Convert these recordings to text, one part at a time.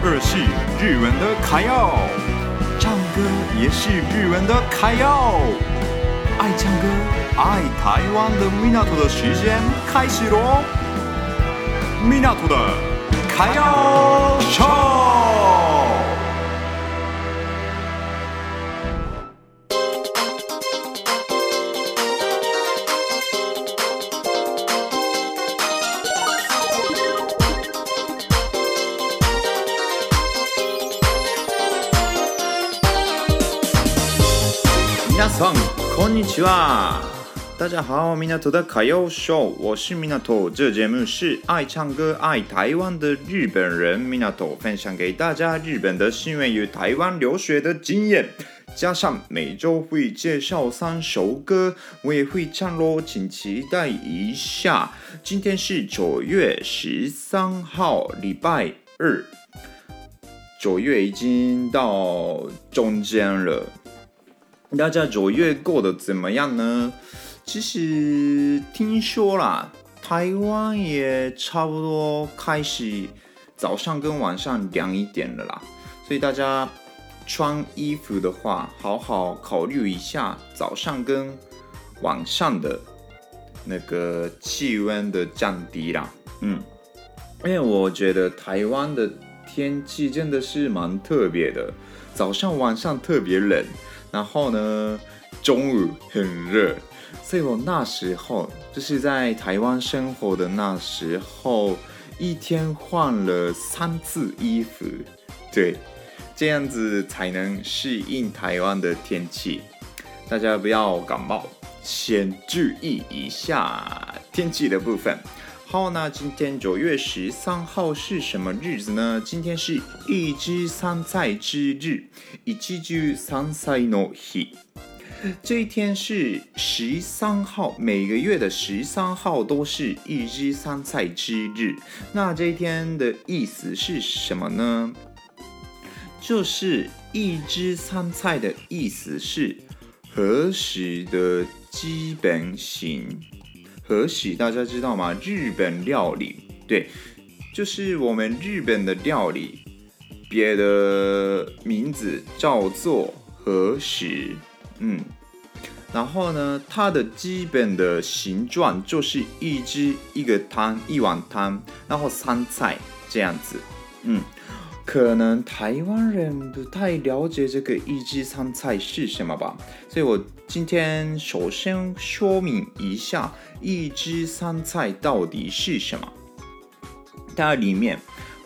二是日文的卡要，唱歌也是日文的卡要。爱唱歌、爱台湾的米纳图的时间开始喽！米纳图的卡要秀。こんにちは，大家好，米纳图的卡要秀，我是米纳图。这个节目是爱唱歌、爱台湾的日本人米纳图分享给大家日本的新闻与台湾留学的经验，加上每周会介绍三首歌，我也会唱咯，请期待一下。今天是九月十三号，礼拜二，九月已经到中间了。 大家九月过得怎么样呢？其实听说啦，台湾也差不多开始早上跟晚上凉一点了啦，所以大家穿衣服的话，好好考虑一下早上跟晚上的那个气温的降低啦。嗯，因为我觉得台湾的天气真的是蛮特别的，早上晚上特别冷。然后呢，中午很热，所以我那时候就是在台湾生活的那时候，一天换了三次衣服，对，这样子才能适应台湾的天气。大家不要感冒，先注意一下天气的部分。好，那今天九月十三号是什么日子呢？今天是一汁三菜之日，一汁三菜の日。这一天是十三号，每个月的十三号都是一汁三菜之日。那这一天的意思是什么呢？就是一汁三菜的意思是和食的基本型。和喜大家知道吗？日本料理，对，就是我们日本的料理，别的名字叫做和喜，嗯，然后呢，它的基本的形状就是一只一个汤，一碗汤，然后三菜这样子，嗯。可能台湾人不太了解这个一汁三菜是什么吧，所以我今天首先说明一下一汁三菜到底是什么。它里面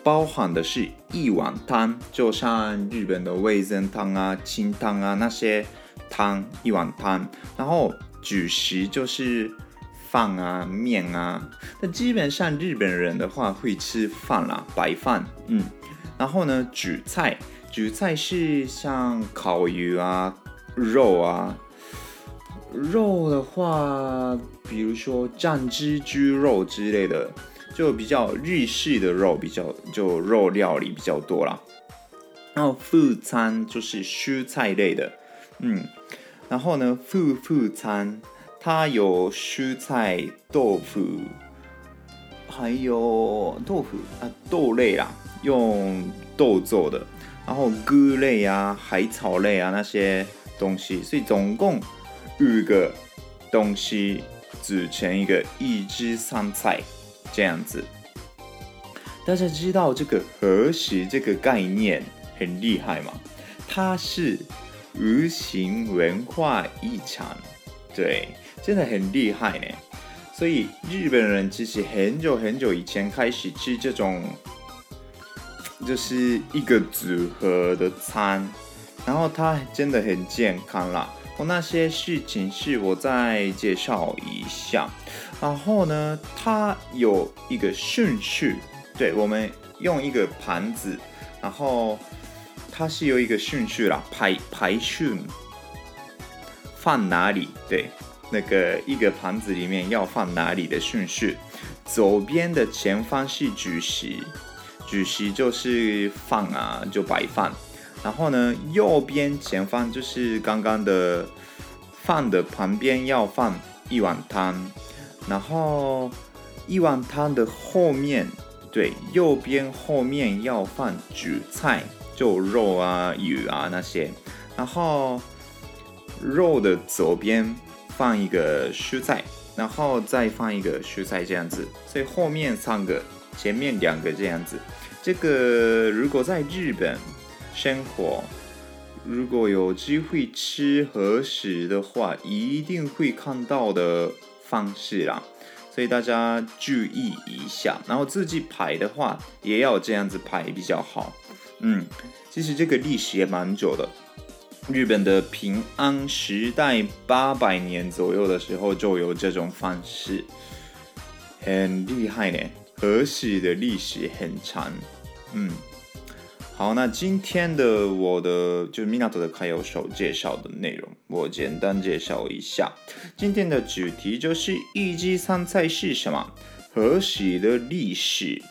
包含的是一碗汤，就像日本的味噌汤啊、清汤啊那些汤，一碗汤。然后主食就是饭啊、面啊。那基本上日本人的话会吃饭啦，白饭，嗯。然后呢，主菜，主菜是像烤鱼啊、肉啊。肉的话，比如说酱汁猪肉之类的，就比较日式的肉，比较就肉料理比较多啦。然后副餐就是蔬菜类的，嗯。然后呢，副副餐它有蔬菜、豆腐，还有豆腐啊豆类啦。用豆做的，然后菇类啊、海草类啊那些东西，所以总共五个东西组成一个一汁三菜这样子。大家知道这个和食这个概念很厉害吗？它是无形文化遗产，对，真的很厉害呢。所以日本人其实很久很久以前开始吃这种。就是一个组合的餐，然后它真的很健康啦。我那些事情是我再介绍一下，然后呢，它有一个顺序，对，我们用一个盘子，然后它是有一个顺序啦，排排顺，放哪里？对，那个一个盘子里面要放哪里的顺序，左边的前方是主食。主食就是饭啊，就白饭。然后呢，右边前方就是刚刚的饭的旁边要放一碗汤。然后一碗汤的后面对，右边后面要放主菜，就肉啊、鱼啊那些，然后肉的左边放一个蔬菜，然后再放一个蔬菜这样子，所以后面三个，前面两个这样子。这个如果在日本生活，如果有机会吃和食的话，一定会看到的方式啦，所以大家注意一下。然后自己排的话，也要这样子排比较好。嗯，其实这个历史也蛮久的，日本的平安时代八百年左右的时候就有这种方式，很厉害呢。和食的历史很长。嗯。好，那今天的我的就是凑的揩油手介绍的内容，我简单介绍一下。今天的主题就是一日三菜是什么？和食的历史，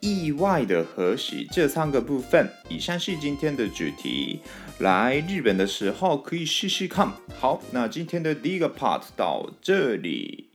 意外的和食这三个部分。以上是今天的主题，来日本的时候可以试试看。好，那今天的第一个 part 到这里。